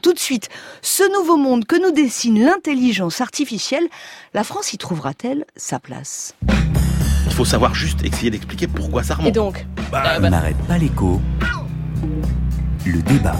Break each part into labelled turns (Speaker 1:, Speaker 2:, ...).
Speaker 1: Tout de suite, ce nouveau monde que nous dessine l'intelligence artificielle, la France y trouvera-t-elle sa place?
Speaker 2: Il faut savoir juste essayer d'expliquer pourquoi ça remonte.
Speaker 1: Et donc
Speaker 2: Bah,
Speaker 3: On n'arrête pas l'écho. Le débat.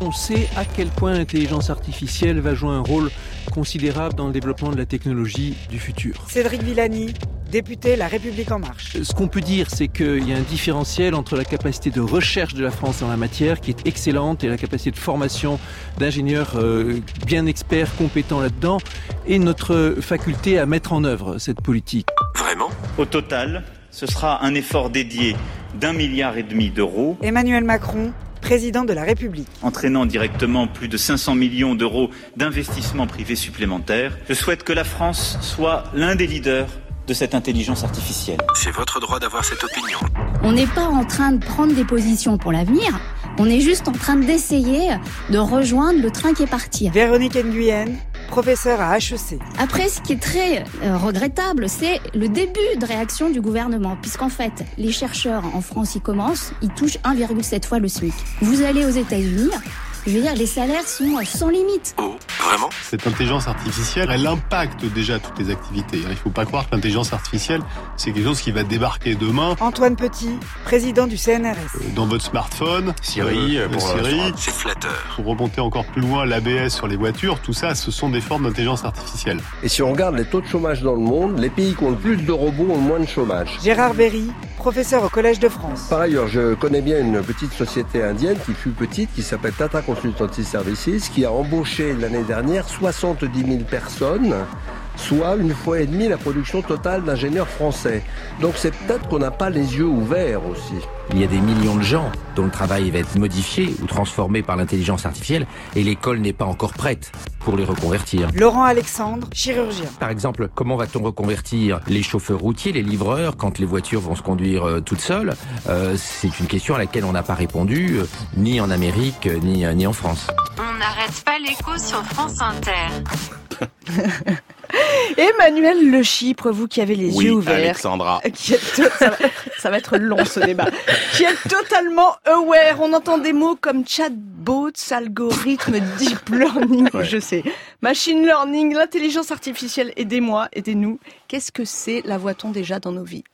Speaker 4: On sait à quel point l'intelligence artificielle va jouer un rôle considérable dans le développement de la technologie du futur.
Speaker 5: Cédric Villani, député La République En Marche.
Speaker 4: Ce qu'on peut dire, c'est qu'il y a un différentiel entre la capacité de recherche de la France en la matière, qui est excellente, et la capacité de formation d'ingénieurs euh, bien experts, compétents là-dedans, et notre faculté à mettre en œuvre cette politique.
Speaker 3: Vraiment?
Speaker 6: Au total, ce sera un effort dédié d'un milliard et demi d'euros,
Speaker 5: Emmanuel Macron, président de la République.
Speaker 6: entraînant directement plus de 500 millions d'euros d'investissements privés supplémentaires. Je souhaite que la France soit l'un des leaders de cette intelligence artificielle.
Speaker 3: C'est votre droit d'avoir cette opinion.
Speaker 7: On n'est pas en train de prendre des positions pour l'avenir, on est juste en train d'essayer de rejoindre le train qui est parti.
Speaker 5: Véronique Nguyen, professeure à HEC.
Speaker 7: Après, ce qui est très euh, regrettable, c'est le début de réaction du gouvernement, puisqu'en fait, les chercheurs en France, ils commencent, ils touchent 1,7 fois le SMIC. Vous allez aux États-Unis, je veux dire, les salaires sont sans limite.
Speaker 3: Oh, vraiment?
Speaker 8: Cette intelligence artificielle, elle impacte déjà toutes les activités. Il ne faut pas croire que l'intelligence artificielle, c'est quelque chose qui va débarquer demain
Speaker 5: Antoine Petit, président du CNRS.
Speaker 8: euh, dans votre smartphone.
Speaker 3: Siri,
Speaker 8: euh,
Speaker 3: euh, pour,
Speaker 8: Siri.
Speaker 3: c'est flatteur.
Speaker 8: Pour remonter encore plus loin, l'ABS sur les voitures, tout ça, ce sont des formes d'intelligence artificielle.
Speaker 9: Et si on regarde les taux de chômage dans le monde, les pays qui ont le plus de robots ont le moins de chômage.
Speaker 5: Gérard Berry, professeur au Collège de France.
Speaker 9: Par ailleurs, je connais bien une petite société indienne qui fut petite, qui s'appelle Tata Qui a embauché l'année dernière 70 000 personnes, soit une fois et demie la production totale d'ingénieurs français. Donc c'est peut-être qu'on n'a pas les yeux ouverts aussi.
Speaker 3: Il y a des millions de gens dont le travail va être modifié ou transformé par l'intelligence artificielle et l'école n'est pas encore prête pour les reconvertir.
Speaker 5: Laurent Alexandre, chirurgien.
Speaker 3: Par exemple, comment va-t-on reconvertir les chauffeurs routiers, les livreurs, quand les voitures vont se conduire euh, toutes seules? Euh, C'est une question à laquelle on n'a pas répondu, euh, ni en Amérique, ni, ni en France.
Speaker 10: On n'arrête pas l'écho sur France Inter.
Speaker 1: Emmanuel Le Chypre, vous qui avez les
Speaker 2: oui,
Speaker 1: yeux ouverts.
Speaker 2: Alexandra.
Speaker 1: qui est ça, va, ça va être long ce débat. Qui est totalement aware. On entend des mots comme chatbots, algorithme, deep learning,
Speaker 2: Ouais.
Speaker 1: je sais, machine learning, l'intelligence artificielle. Aidez-moi, aidez-nous. Qu'est-ce que c'est La voit-on déjà dans nos vies?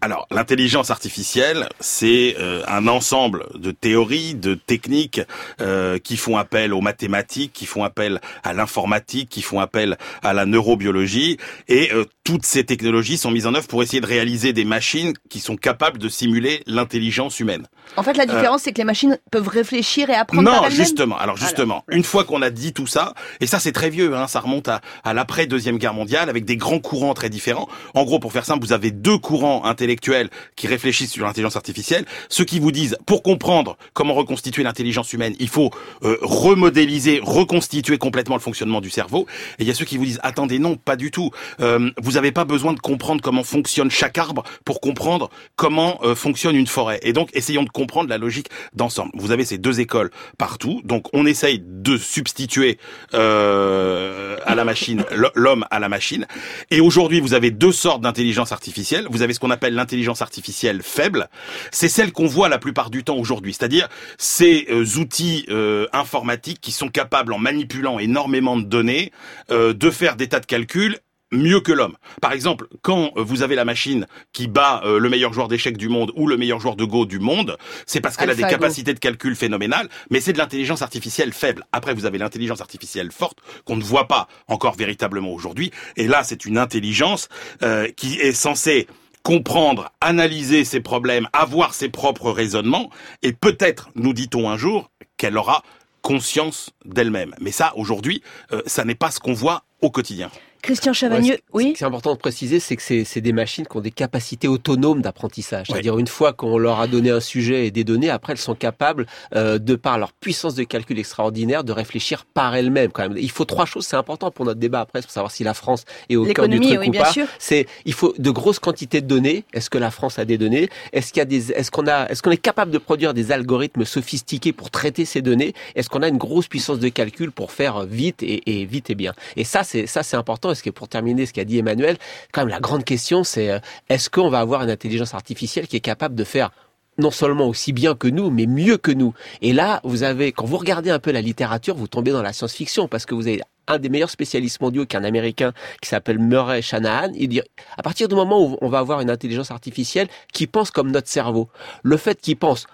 Speaker 2: Alors, l'intelligence artificielle, c'est euh, un ensemble de théories, de techniques euh, qui font appel aux mathématiques, qui font appel à l'informatique, qui font appel à la neurobiologie. Et euh, toutes ces technologies sont mises en œuvre pour essayer de réaliser des machines qui sont capables de simuler l'intelligence humaine.
Speaker 1: En fait, la différence, c'est que les machines peuvent réfléchir et apprendre
Speaker 2: Non, justement. Alors justement, une fois qu'on a dit tout ça, et ça c'est très vieux, hein, ça remonte à, à l'après deuxième guerre mondiale avec des grands courants très différents. En gros, pour faire simple, vous avez deux courants intellectuels qui réfléchissent sur l'intelligence artificielle. Ceux qui vous disent, pour comprendre comment reconstituer l'intelligence humaine, il faut euh, remodéliser, reconstituer complètement le fonctionnement du cerveau. Et il y a ceux qui vous disent, attendez, non, pas du tout. Euh, vous n'avez pas besoin de comprendre comment fonctionne chaque arbre pour comprendre comment euh, fonctionne une forêt. Et donc, essayons de comprendre la logique d'ensemble. Vous avez ces deux écoles partout. Donc, on essaye de substituer euh, à la machine l'homme à la machine. Et aujourd'hui, vous avez deux sortes d'intelligence artificielle. Vous avez ce qu'on appelle l'intelligence artificielle faible. C'est celle qu'on voit la plupart du temps aujourd'hui. C'est-à-dire ces euh, outils euh, informatiques qui sont capables, en manipulant énormément de données, euh, de faire des tas de calculs mieux que l'homme. Par exemple, quand vous avez la machine qui bat euh, le meilleur joueur d'échecs du monde ou le meilleur joueur de Go du monde, c'est parce qu'elle a des capacités de calcul phénoménales, mais c'est de l'intelligence artificielle faible. Après, vous avez l'intelligence artificielle forte qu'on ne voit pas encore véritablement aujourd'hui. Et là, c'est une intelligence euh, qui est censée comprendre, analyser ses problèmes, avoir ses propres raisonnements, et peut-être, nous dit-on un jour, qu'elle aura conscience d'elle-même. Mais ça, aujourd'hui, euh, ça n'est pas ce qu'on voit au quotidien.
Speaker 1: Christian Chavagneux,
Speaker 11: Ouais,
Speaker 1: oui
Speaker 11: Ce qui est important de préciser, c'est que c'est c'est des machines qui ont des capacités autonomes d'apprentissage.
Speaker 2: Ouais.
Speaker 11: C'est-à-dire une fois qu'on leur a donné un sujet et des données, après elles sont capables, euh, de par leur puissance de calcul extraordinaire, de réfléchir par elles-mêmes. Quand même, il faut trois choses. C'est important pour notre débat après, pour savoir si la France est au cœur du
Speaker 1: L'économie,
Speaker 11: truc
Speaker 1: oui,
Speaker 11: ou
Speaker 1: bien
Speaker 11: pas.
Speaker 1: sûr.
Speaker 11: C'est il faut de grosses quantités de données. Est-ce que la France a des données? Est-ce qu'il y a des Est-ce qu'on a Est-ce qu'on est capable de produire des algorithmes sophistiqués pour traiter ces données? Est-ce qu'on a une grosse puissance de calcul pour faire vite et, et vite et bien? Et ça, c'est ça, c'est important. Est-ce que pour terminer ce qu'a dit Emmanuel, quand même la grande question, c'est euh, est-ce qu'on va avoir une intelligence artificielle qui est capable de faire non seulement aussi bien que nous, mais mieux que nous? Et là, vous avez, quand vous regardez un peu la littérature, vous tombez dans la science-fiction parce que vous avez un des meilleurs spécialistes mondiaux, qui est un Américain, qui s'appelle Murray Shanahan. Il dit, à partir du moment où on va avoir une intelligence artificielle qui pense comme notre cerveau, le fait qu'il pense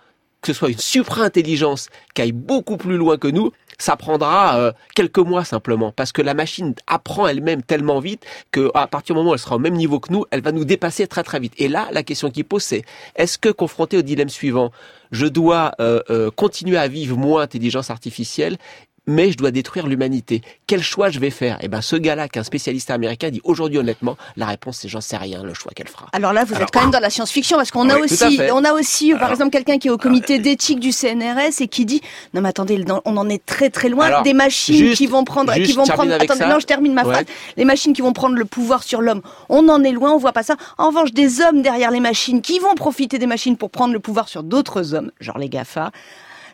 Speaker 11: que ce soit une supra-intelligence qui aille beaucoup plus loin que nous, ça prendra euh, quelques mois simplement, parce que la machine apprend elle-même tellement vite que à partir du moment où elle sera au même niveau que nous, elle va nous dépasser très très vite. Et là, la question qui pose, c'est est-ce que confronté au dilemme suivant, je dois euh, euh, continuer à vivre moins intelligence artificielle mais je dois détruire l'humanité. Quel choix je vais faire? Eh ben, ce gars-là, qui est un spécialiste américain, dit aujourd'hui honnêtement, la réponse c'est j'en sais rien, le choix qu'elle fera.
Speaker 1: Alors là, vous êtes quand même dans la science-fiction parce qu'on a
Speaker 11: Oui, tout
Speaker 1: aussi, on a aussi, par exemple, quelqu'un qui est au comité d'éthique du CNRS et qui dit non mais attendez, on en est très très loin
Speaker 11: Alors,
Speaker 1: des machines
Speaker 11: juste-
Speaker 1: qui vont prendre, qui vont prendre. Attendez,
Speaker 11: ça.
Speaker 1: non, je termine ma
Speaker 11: Ouais.
Speaker 1: phrase. Les machines qui vont prendre le pouvoir sur l'homme, on en est loin, on voit pas ça. En revanche, des hommes derrière les machines qui vont profiter des machines pour prendre le pouvoir sur d'autres hommes, genre les Gafa.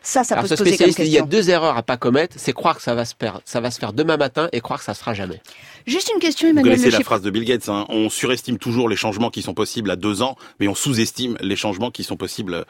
Speaker 1: Ça, ça
Speaker 11: Alors
Speaker 1: peut
Speaker 11: ce
Speaker 1: se poser comme
Speaker 11: spécialiste, il y a
Speaker 1: question.
Speaker 11: deux erreurs à pas commettre, c'est croire que ça va se faire, ça va se faire demain matin et croire que ça se fera jamais.
Speaker 1: Juste une question,
Speaker 2: Vous
Speaker 1: Emmanuel
Speaker 2: connaissez
Speaker 1: Le
Speaker 2: la phrase de Bill Gates, hein, on surestime toujours les changements qui sont possibles à deux ans, mais on sous-estime les changements qui sont possibles,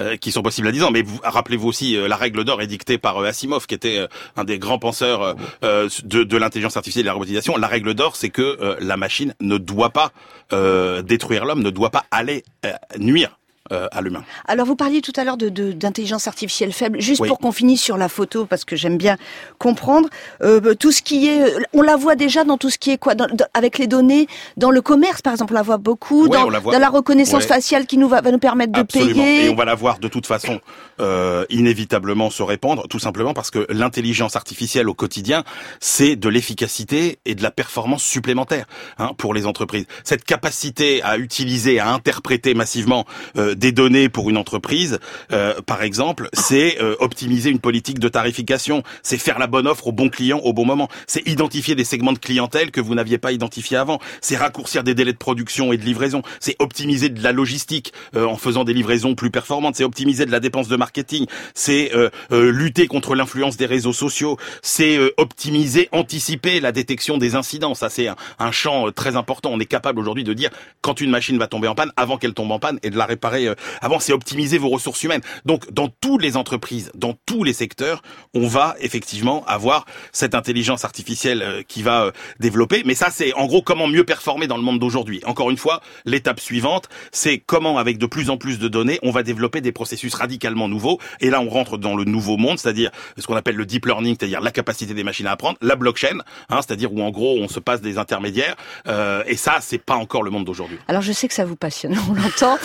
Speaker 2: euh, qui sont possibles à dix ans. Mais vous- rappelez-vous aussi, euh, la règle d'or est dictée par euh, Asimov, qui était euh, un des grands penseurs de, de l'intelligence artificielle et de la robotisation. La règle d'or, c'est que euh, la machine ne doit pas euh, détruire l'homme, ne doit pas aller euh, nuire euh, à l'humain.
Speaker 1: Alors vous parliez tout à l'heure de de- d'intelligence artificielle faible. Juste
Speaker 2: Oui.
Speaker 1: pour qu'on finisse sur la photo, parce que j'aime bien comprendre euh, tout ce qui est. On la voit déjà dans tout ce qui est quoi, dans- dans- avec les données dans le commerce, par exemple, on la voit beaucoup
Speaker 2: Ouais,
Speaker 1: dans,
Speaker 2: la voit.
Speaker 1: dans la reconnaissance
Speaker 2: Ouais.
Speaker 1: faciale qui nous va, va nous permettre de
Speaker 2: Absolument.
Speaker 1: payer.
Speaker 2: Et on va la voir de toute façon euh, inévitablement se répandre, tout simplement parce que l'intelligence artificielle au quotidien, c'est de l'efficacité et de la performance supplémentaire hein, pour les entreprises. Cette capacité à utiliser, à interpréter massivement euh, des données pour une entreprise, euh, par exemple, c'est euh, optimiser une politique de tarification, c'est faire la bonne offre au bon client au bon moment, c'est identifier des segments de clientèle que vous n'aviez pas identifiés avant, c'est raccourcir des délais de production et de livraison, c'est optimiser de la logistique euh, en faisant des livraisons plus performantes, c'est optimiser de la dépense de marketing, c'est lutter contre l'influence des réseaux sociaux, c'est optimiser, anticiper la détection des incidents. Ça, c'est un, un champ très important. On est capable aujourd'hui de dire quand une machine va tomber en panne, avant qu'elle tombe en panne, et de la réparer euh, avant. C'est optimiser vos ressources humaines. Donc, dans toutes les entreprises, dans tous les secteurs, on va effectivement avoir cette intelligence artificielle euh, qui va euh, développer. Mais ça, c'est en gros comment mieux performer dans le monde d'aujourd'hui. Encore une fois, l'étape suivante, c'est comment, avec de plus en plus de données, on va développer des processus radicalement nouveaux. Et là, on rentre dans le nouveau monde, c'est-à-dire ce qu'on appelle le deep learning, c'est-à-dire la capacité des machines à apprendre, la blockchain, hein, c'est-à-dire où en gros on se passe des intermédiaires. Euh, et ça, c'est pas encore le monde d'aujourd'hui.
Speaker 1: Alors je sais que ça vous passionne, on l'entend.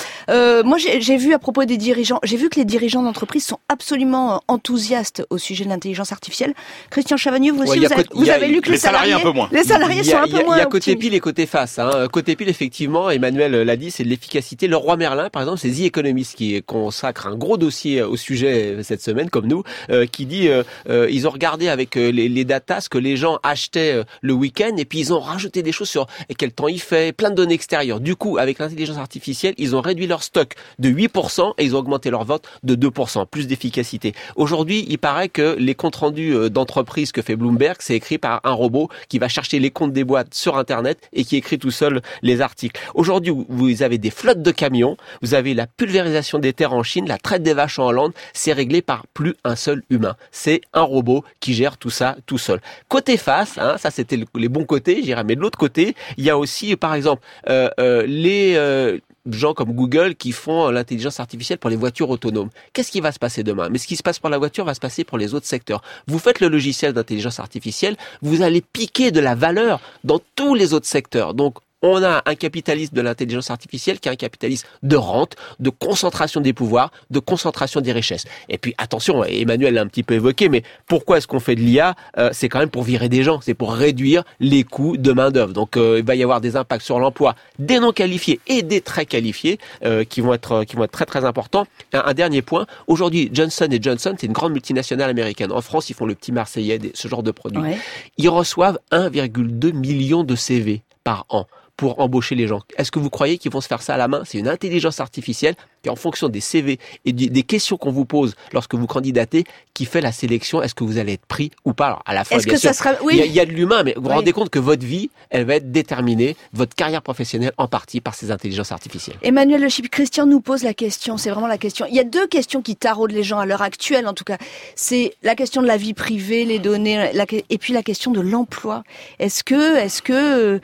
Speaker 1: Moi j'ai j'ai vu à propos des dirigeants, j'ai vu que les dirigeants d'entreprise sont absolument euh, enthousiastes au sujet de l'intelligence artificielle. Christian Chavagneux, vous aussi,
Speaker 11: Ouais, il y a
Speaker 1: vous, avez,
Speaker 11: côté-
Speaker 1: vous avez lu que
Speaker 2: les
Speaker 1: les salariés,
Speaker 2: salariés un peu moins.
Speaker 1: les salariés sont
Speaker 11: a,
Speaker 1: un peu moins
Speaker 11: il y a côté
Speaker 1: optimistes.
Speaker 11: pile et côté face. Hein. Côté pile, effectivement, Emmanuel l'a dit, c'est de l'efficacité. Le roi Merlin, par exemple, c'est The Economist qui consacre un gros dossier au sujet cette semaine, comme nous, euh, qui dit euh, euh, ils ont regardé avec euh, les, les datas ce que les gens achetaient euh, le week-end et puis ils ont rajouté des choses sur quel temps il fait, plein de données extérieures. Du coup, avec l'intelligence artificielle, ils ont réduit leur stock de 8% et ils ont augmenté leur vote de 2%, plus d'efficacité. Aujourd'hui, il paraît que les comptes rendus euh, d'entreprise que fait Bloomberg, c'est écrit par un robot qui va chercher les comptes des boîtes sur Internet et qui écrit tout seul les articles. Aujourd'hui, vous avez des flottes de camions, vous avez la pulvérisation des terres en Chine, la traite des vaches en Hollande, c'est réglé par plus un seul humain. C'est un robot qui gère tout ça tout seul. Côté face, hein, ça c'était le- les bons côtés, je dirais, mais de l'autre côté, il y a aussi, par exemple, euh, euh, les gens comme Google qui font euh, l'intelligence artificielle pour les voitures autonomes. Qu'est-ce qui va se passer demain? Mais ce qui se passe pour la voiture va se passer pour les autres secteurs. Vous faites le logiciel d'intelligence artificielle, vous allez piquer de la valeur dans tous les autres secteurs. Donc on a un capitalisme de l'intelligence artificielle qui est un capitalisme de rente, de concentration des pouvoirs, de concentration des richesses. Et puis attention, Emmanuel l'a un petit peu évoqué, mais pourquoi est-ce qu'on fait de l'IA Euh, C'est quand même pour virer des gens, c'est pour réduire les coûts de main d'œuvre. Donc euh, il va y avoir des impacts sur l'emploi des non qualifiés et des très qualifiés euh, qui vont être qui vont être très très importants. Un, un dernier point. Aujourd'hui, Johnson Johnson, c'est une grande multinationale américaine. En France, ils font le petit Marseillais, ce genre de produits.
Speaker 1: Ouais.
Speaker 11: Ils reçoivent 1,2 million de CV par an pour embaucher les gens. Est-ce que vous croyez qu'ils vont se faire ça à la main? C'est une intelligence artificielle qui en fonction des CV et des questions qu'on vous pose lorsque vous candidatez, qui fait la sélection. Est-ce que vous allez être pris ou pas? Alors, À la fin, bien
Speaker 1: que ça
Speaker 11: sûr,
Speaker 1: sera- oui.
Speaker 11: il y a- il y, a de l'humain, mais vous vous rendez compte que votre vie, elle va être déterminée, votre carrière professionnelle en partie par ces intelligences artificielles.
Speaker 1: Emmanuel Le Chip, Christian nous pose la question, c'est vraiment la question. Il y a deux questions qui taraudent les gens à l'heure actuelle, en tout cas. C'est la question de la vie privée, les données, la et puis la question de l'emploi. Est-ce que, est-ce que, euh,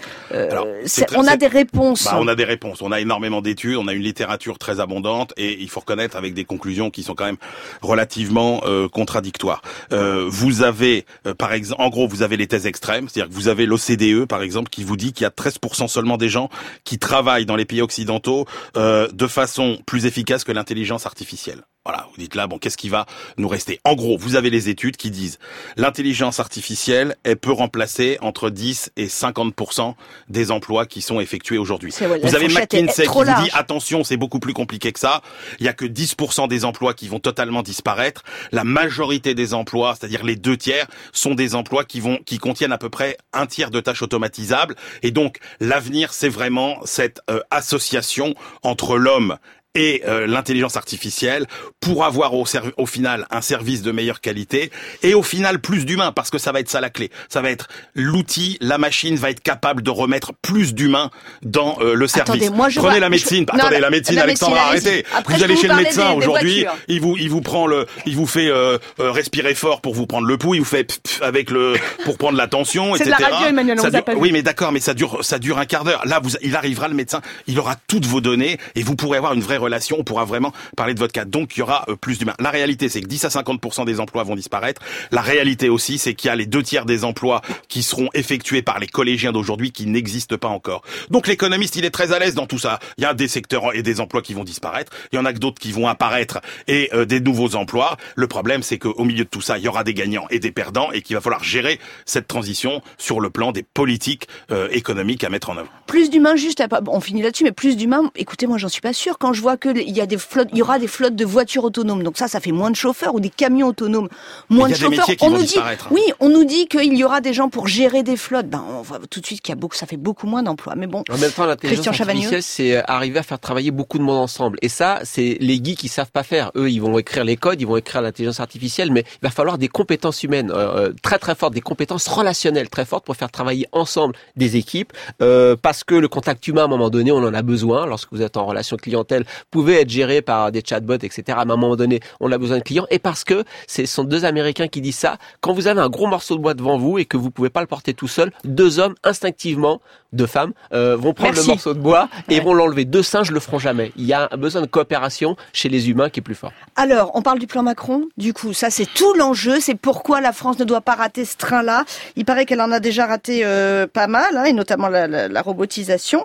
Speaker 2: Alors, très-
Speaker 1: on a des réponses
Speaker 2: Bah, on a des réponses. On a énormément d'études, on a une littérature très abondante et il faut reconnaître avec des conclusions qui sont quand même relativement euh, contradictoires. Euh, vous avez, euh, par exemple, en gros, vous avez les thèses extrêmes, c'est-à-dire que vous avez l'OCDE, par exemple, qui vous dit qu'il y a 13% seulement des gens qui travaillent dans les pays occidentaux de façon plus efficace que l'intelligence artificielle. Voilà, vous dites là, bon, qu'est-ce qui va nous rester? En gros, vous avez les études qui disent l'intelligence artificielle, elle peut remplacer entre 10 et 50% des emplois qui sont effectués aujourd'hui. Vous avez McKinsey qui vous
Speaker 1: large.
Speaker 2: dit attention, c'est beaucoup plus compliqué que ça. Il y a que 10% des emplois qui vont totalement disparaître. La majorité des emplois, c'est-à-dire les deux tiers, sont des emplois qui vont qui contiennent à peu près un tiers de tâches automatisables. Et donc l'avenir, c'est vraiment cette euh, association entre l'homme et euh, l'intelligence artificielle pour avoir au, au final un service de meilleure qualité et au final plus d'humain parce que ça va être ça la clé. Ça va être l'outil, la machine va être capable de remettre plus d'humain dans euh, le service.
Speaker 1: Attendez, moi, je
Speaker 2: Prenez
Speaker 1: vois-
Speaker 2: la médecine,
Speaker 1: je- non,
Speaker 2: attendez
Speaker 1: la-
Speaker 2: la médecine
Speaker 1: la
Speaker 2: Alexandra,
Speaker 1: médecine,
Speaker 2: arrêtez.
Speaker 1: allez-y. Après,
Speaker 2: vous allez chez le médecin aujourd'hui, il vous il vous prend le il vous fait euh, euh, respirer fort pour vous prendre le pouls, il vous fait pff, pff avec le pour prendre la tension,
Speaker 1: de
Speaker 2: etc.
Speaker 1: la radio, Emmanuel,
Speaker 2: Ça dure- oui, mais d'accord, mais ça dure ça dure un quart d'heure. Là, vous il arrivera le médecin, il aura toutes vos données et vous pourrez avoir une vraie relation, on pourra vraiment parler de votre cas. Donc il y aura euh, plus d'humains. La réalité, c'est que 10 à 50% des emplois vont disparaître. La réalité aussi, c'est qu'il y a les deux tiers des emplois qui seront effectués par les collégiens d'aujourd'hui qui n'existent pas encore. Donc l'économiste, il est très à l'aise dans tout ça. Il y a des secteurs et des emplois qui vont disparaître. Il y en a que d'autres qui vont apparaître et euh, des nouveaux emplois. Le problème, c'est qu'au milieu de tout ça, il y aura des gagnants et des perdants et qu'il va falloir gérer cette transition sur le plan des politiques euh, économiques à mettre en œuvre.
Speaker 1: Plus d'humains, juste, à- on finit là-dessus, mais plus d'humains, écoutez, moi j'en suis pas sûre. Quand je vois que il y a des flottes, il y aura des flottes de voitures autonomes, donc ça, ça fait moins de chauffeurs ou des camions autonomes, moins de chauffeurs. on nous dit,
Speaker 2: disparaître.
Speaker 1: oui, on nous dit qu'il y aura des gens pour gérer des flottes. Ben, on voit tout de suite qu'il y a beaucoup, ça fait beaucoup moins d'emplois. Mais bon,
Speaker 11: En même temps, l'intelligence
Speaker 1: Christian Chavagneux.
Speaker 11: artificielle, c'est arriver à faire travailler beaucoup de monde ensemble. Et ça, c'est les geeks qui savent pas faire. Eux, ils vont écrire les codes, ils vont écrire l'intelligence artificielle, mais il va falloir des compétences humaines euh, euh, très très fortes, des compétences relationnelles très fortes pour faire travailler ensemble des équipes. euh, parce que le contact humain, à un moment donné, on en a besoin. Lorsque vous êtes en relation clientèle, pouvez être géré par des chatbots, etc. À un moment donné, on a besoin de clients. Et parce que ce sont deux Américains qui disent ça, quand vous avez un gros morceau de bois devant vous et que vous pouvez pas le porter tout seul, deux hommes instinctivement, deux femmes, euh, vont prendre
Speaker 1: Merci.
Speaker 11: le morceau de bois et vont l'enlever. Deux singes le feront jamais. Il y a un besoin de coopération chez les humains qui est plus fort.
Speaker 1: Alors, on parle du plan Macron. Du coup, ça, c'est tout l'enjeu. C'est pourquoi la France ne doit pas rater ce train-là. Il paraît qu'elle en a déjà raté euh, pas mal, hein, et notamment la, la- la robotisation.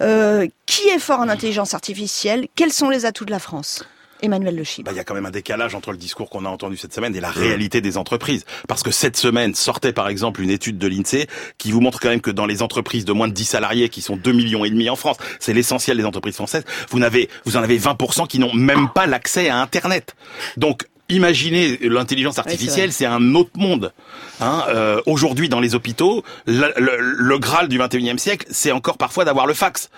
Speaker 1: Euh, qui est fort en intelligence artificielle? Quels sont les atouts de la France? Emmanuel Le Chip.
Speaker 2: Bah, il y a quand même un décalage entre le discours qu'on a entendu cette semaine et la réalité des entreprises. Parce que cette semaine sortait par exemple une étude de l'INSEE qui vous montre quand même que dans les entreprises de moins de 10 salariés, qui sont 2 millions et demi en France, c'est l'essentiel des entreprises françaises, vous, n'avez, vous en avez 20% qui n'ont même pas l'accès à Internet. Donc, Imaginez l'intelligence artificielle, c'est un autre monde. Hein, euh, Aujourd'hui, dans les hôpitaux, le, le- le graal du 21e siècle, c'est encore parfois d'avoir le fax.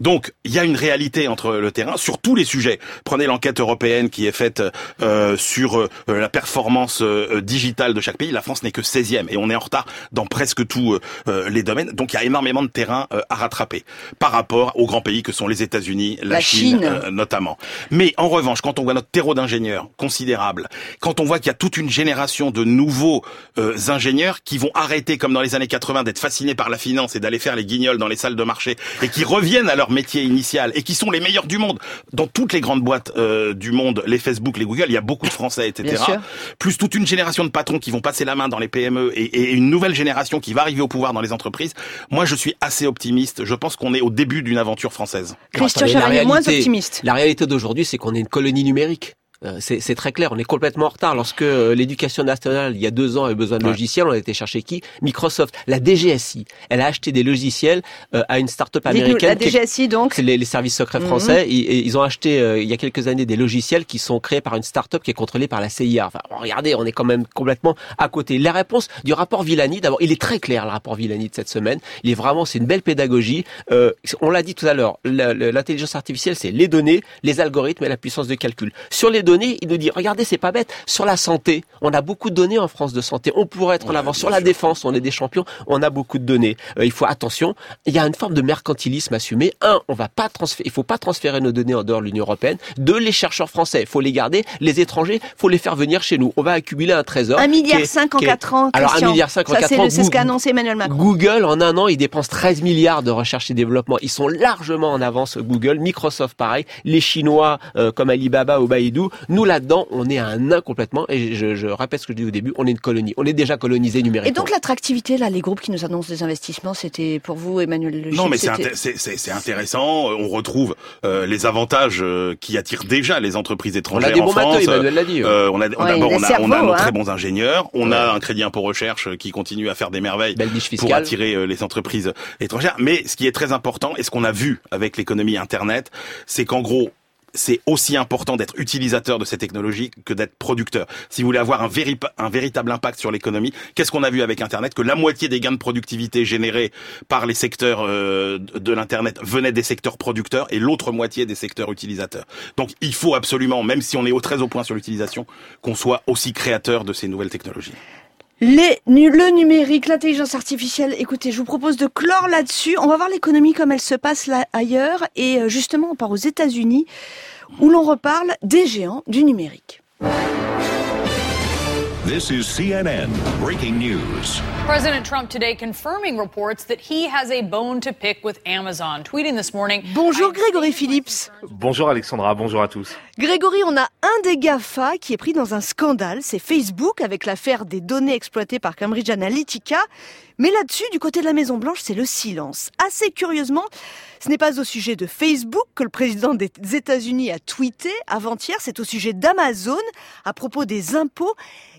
Speaker 2: Donc, il y a une réalité entre le terrain sur tous les sujets. Prenez l'enquête européenne qui est faite euh, sur euh, la performance euh, digitale de chaque pays. La France n'est que 16e et on est en retard dans presque tous euh, les domaines. Donc, il y a énormément de terrain euh, à rattraper par rapport aux grands pays que sont les États-Unis, la,
Speaker 1: La
Speaker 2: Chine,
Speaker 1: Chine.
Speaker 2: euh, notamment. Mais en revanche, quand on voit notre terreau d'ingénieurs considérable, quand on voit qu'il y a toute une génération de nouveaux euh, ingénieurs qui vont arrêter, comme dans les années 80, d'être fascinés par la finance et d'aller faire les guignols dans les salles de marché, et qui reviennent à leur métier initial, et qui sont les meilleurs du monde, dans toutes les grandes boîtes euh, du monde, les Facebook, les Google, il y a beaucoup de Français, etc.
Speaker 1: Bien sûr.
Speaker 2: Plus toute une génération de patrons qui vont passer la main dans les PME et, et une nouvelle génération qui va arriver au pouvoir dans les entreprises. Moi, je suis assez optimiste. Je pense qu'on est au début d'une aventure française.
Speaker 1: Christian Chavagneux, moins optimiste.
Speaker 11: La réalité d'aujourd'hui, c'est qu'on est une colonie numérique. Euh, c'est c'est très clair, on est complètement en retard. Lorsque euh, l'éducation nationale, il y a deux ans, avait besoin de
Speaker 2: Ouais.
Speaker 11: logiciels, on a été chercher qui? Microsoft. La DGSI, elle a acheté des logiciels euh, à une start-up américaine.
Speaker 1: la DGSI donc.
Speaker 11: c'est les, les services secrets
Speaker 1: Mhm.
Speaker 11: français. Ils, ils ont acheté il y a quelques années des logiciels qui sont créés par une start-up qui est contrôlée par la CIA. Enfin, regardez, on est quand même complètement à côté. La réponse du rapport Villani, d'abord, il est très clair le rapport Villani de cette semaine. Il est vraiment, c'est une belle pédagogie. Euh, on l'a dit tout à l'heure, l'intelligence artificielle, c'est les données, les algorithmes et la puissance de calcul. Sur les données, il nous dit, regardez, c'est pas bête. Sur la santé, on a beaucoup de données en France de santé. On pourrait être en avance. Sur la
Speaker 2: sûr.
Speaker 11: défense, on est des champions. On a beaucoup de données. Euh, il faut attention. Il y a une forme de mercantilisme assumé. Un, on va pas transférer, il faut pas transférer nos données en dehors de l'Union européenne. Deux, les chercheurs français, il faut les garder. Les étrangers, faut les faire venir chez nous. On va accumuler un trésor.
Speaker 1: Un milliard cinq en quatre ans.
Speaker 11: Alors, un milliard cinq en
Speaker 1: Ça,
Speaker 11: quatre
Speaker 1: c'est
Speaker 11: ans,
Speaker 1: le- C'est ce
Speaker 11: Google-
Speaker 1: qu'a annoncé Emmanuel Macron.
Speaker 11: Google, en un an, il dépense 13 milliards de recherche et développement. Ils sont largement en avance, Google. Microsoft, pareil. Les Chinois, euh, comme Alibaba ou Baidu. Nous, là-dedans, on est à un nain complètement. Et je, je répète ce que je dis au début, on est une colonie. On est déjà colonisé
Speaker 1: Et
Speaker 11: numériquement.
Speaker 1: donc l'attractivité, là, les groupes qui nous annoncent des investissements, c'était pour vous, Emmanuel Le
Speaker 2: Non, mais c'est
Speaker 1: c'était-
Speaker 2: inté- c'est- c'est- c'est intéressant. Euh, On retrouve euh, les avantages euh, qui attirent déjà les entreprises
Speaker 11: on
Speaker 2: étrangères
Speaker 11: a des
Speaker 2: en
Speaker 11: bons
Speaker 2: France.
Speaker 11: matos, Emmanuel l'a dit.
Speaker 2: Euh, on a, on-
Speaker 1: Ouais,
Speaker 2: on a, on nos
Speaker 1: hein.
Speaker 2: très bons ingénieurs. On
Speaker 11: Ouais.
Speaker 2: a un crédit impôt recherche euh, qui continue à faire des merveilles pour attirer euh, les entreprises étrangères. Mais ce qui est très important et ce qu'on a vu avec l'économie Internet, c'est qu'en gros, c'est aussi important d'être utilisateur de ces technologies que d'être producteur. Si vous voulez avoir un, véri- un véritable impact sur l'économie, qu'est-ce qu'on a vu avec Internet? Que la moitié des gains de productivité générés par les secteurs euh, de de l'Internet venaient des secteurs producteurs et l'autre moitié des secteurs utilisateurs. Donc il faut absolument, même si on est au très au point sur l'utilisation, qu'on soit aussi créateur de ces nouvelles technologies.
Speaker 1: Le numérique, l'intelligence artificielle, écoutez, je vous propose de clore là-dessus. On va voir l'économie comme elle se passe ailleurs. Et euh, justement, on part aux États-Unis, où l'on reparle des géants du numérique.
Speaker 12: This is CNN breaking news.
Speaker 13: President Trump today confirming reports that he has a bone to pick with Amazon, tweeting this morning.
Speaker 1: Bonjour Grégory Phillips.
Speaker 14: Bonjour Alexandra, bonjour à tous.
Speaker 1: Grégory, on a un des GAFA qui est pris dans un scandale, c'est Facebook avec l'affaire des données exploitées par Cambridge Analytica. Mais là-dessus, du côté de la Maison Blanche, c'est le silence. Assez curieusement, ce n'est pas au sujet de Facebook que le président des États-Unis a tweeté avant-hier, c'est au sujet d'Amazon à propos des impôts.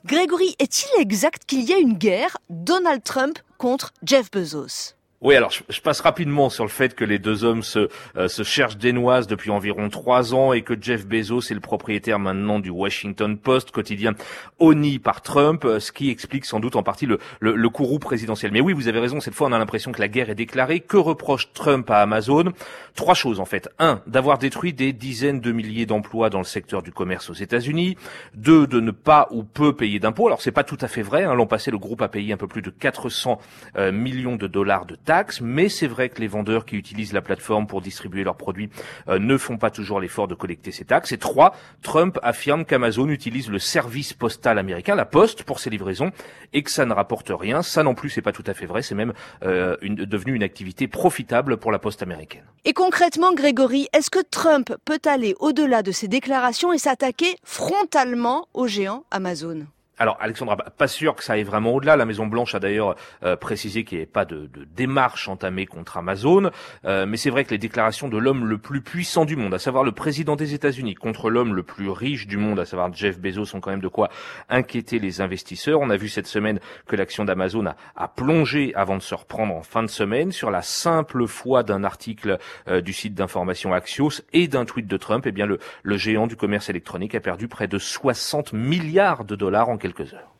Speaker 1: Grégory, est-il exact qu'il y a une guerre Donald Trump contre Jeff Bezos?
Speaker 14: Oui, alors je, je passe rapidement sur le fait que les deux hommes se, euh, se cherchent des noises depuis environ trois ans et que Jeff Bezos est le propriétaire maintenant du Washington Post, quotidien honni par Trump, euh, ce qui explique sans doute en partie le, le, le courroux présidentiel. Mais oui, vous avez raison, cette fois on a l'impression que la guerre est déclarée. Que reproche Trump à Amazon? Trois choses en fait. Un, d'avoir détruit des dizaines de milliers d'emplois dans le secteur du commerce aux États-Unis. Deux, de ne pas ou peu payer d'impôts. Alors c'est pas tout à fait vrai. Hein. L'an passé, le groupe a payé un peu plus de 400 euh, millions de dollars de taxes, mais c'est vrai que les vendeurs qui utilisent la plateforme pour distribuer leurs produits euh, ne font pas toujours l'effort de collecter ces taxes. Et trois, Trump affirme qu'Amazon utilise le service postal américain, la poste, pour ses livraisons, et que ça ne rapporte rien. Ça non plus, c'est pas tout à fait vrai. C'est même euh, devenu une activité profitable pour la poste américaine.
Speaker 1: Et concrètement, Grégory, est-ce que Trump peut aller au-delà de ses déclarations et s'attaquer frontalement au géant Amazon?
Speaker 14: Alors, Alexandra, pas sûr que ça aille vraiment au-delà. La Maison Blanche a d'ailleurs euh, précisé qu'il n'y avait pas de, de, démarche entamée contre Amazon. Euh, mais c'est vrai que les déclarations de l'homme le plus puissant du monde, à savoir le président des États-Unis, contre l'homme le plus riche du monde, à savoir Jeff Bezos, sont quand même de quoi inquiéter les investisseurs. On a vu cette semaine que l'action d'Amazon a, a, plongé avant de se reprendre en fin de semaine sur la simple foi d'un article euh, du site d'information Axios et d'un tweet de Trump. Eh bien, le, le géant du commerce électronique a perdu près de 60 milliards de dollars en quelques heures.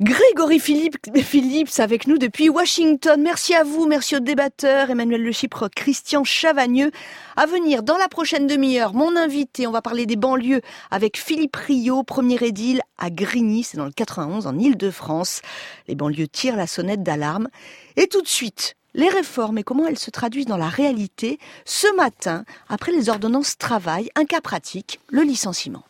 Speaker 1: Grégory Philippe, avec nous depuis Washington. Merci à vous, merci aux débatteurs, Emmanuel Le Chypre, Christian Chavagneux. À venir dans la prochaine demi-heure, mon invité, on va parler des banlieues avec Philippe Rio, premier édile à Grigny, c'est dans le 91 en Ile-de-France. Les banlieues tirent la sonnette d'alarme. Et tout de suite, les réformes et comment elles se traduisent dans la réalité ce matin, après les ordonnances travail, un cas pratique, le licenciement.